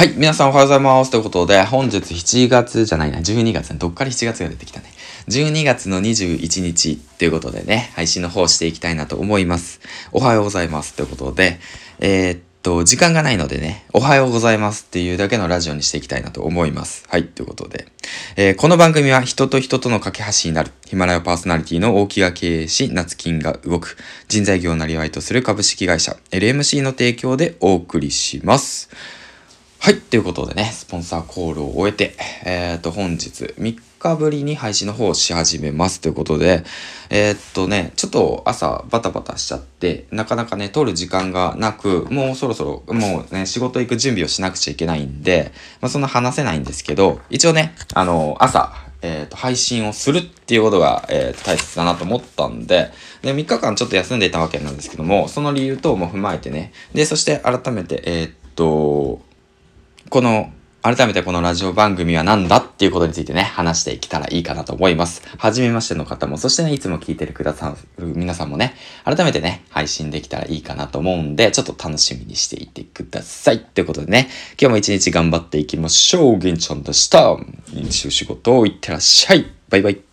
はい、皆さんおはようございます。ということで、本日7月じゃないな、12月ね、どっから7月が出てきたね。12月の21日ということでね、配信の方していきたいなと思います。おはようございます。ということで、えー、っと、時間がないのでね、おはようございますっていうだけのラジオにしていきたいなと思います。はい、ということで。えー、この番組は人と人との架け橋になる、ヒマラヤパーソナリティの大木が経営し、夏金が動く、人材業をなりわいとする株式会社、LMC の提供でお送りします。はい。ということでね、スポンサーコールを終えて、えっ、ー、と、本日3日ぶりに配信の方をし始めますということで、えー、っとね、ちょっと朝バタバタしちゃって、なかなかね、撮る時間がなく、もうそろそろ、もうね、仕事行く準備をしなくちゃいけないんで、まあ、そんな話せないんですけど、一応ね、あの、朝、えっ、と、配信をするっていうことが、えー、大切だなと思ったんで、で、3日間ちょっと休んでいたわけなんですけども、その理由等も踏まえてね、で、そして改めて、えっと、この、改めてこのラジオ番組は何だっていうことについてね、話していけたらいいかなと思います。はじめましての方も、そしてね、いつも聞いてるくださる皆さんもね、改めてね、配信できたらいいかなと思うんで、ちょっと楽しみにしていてください。ってことでね、今日も一日頑張っていきましょう。げんちゃんでした。飲酒仕事をいってらっしゃい。バイバイ。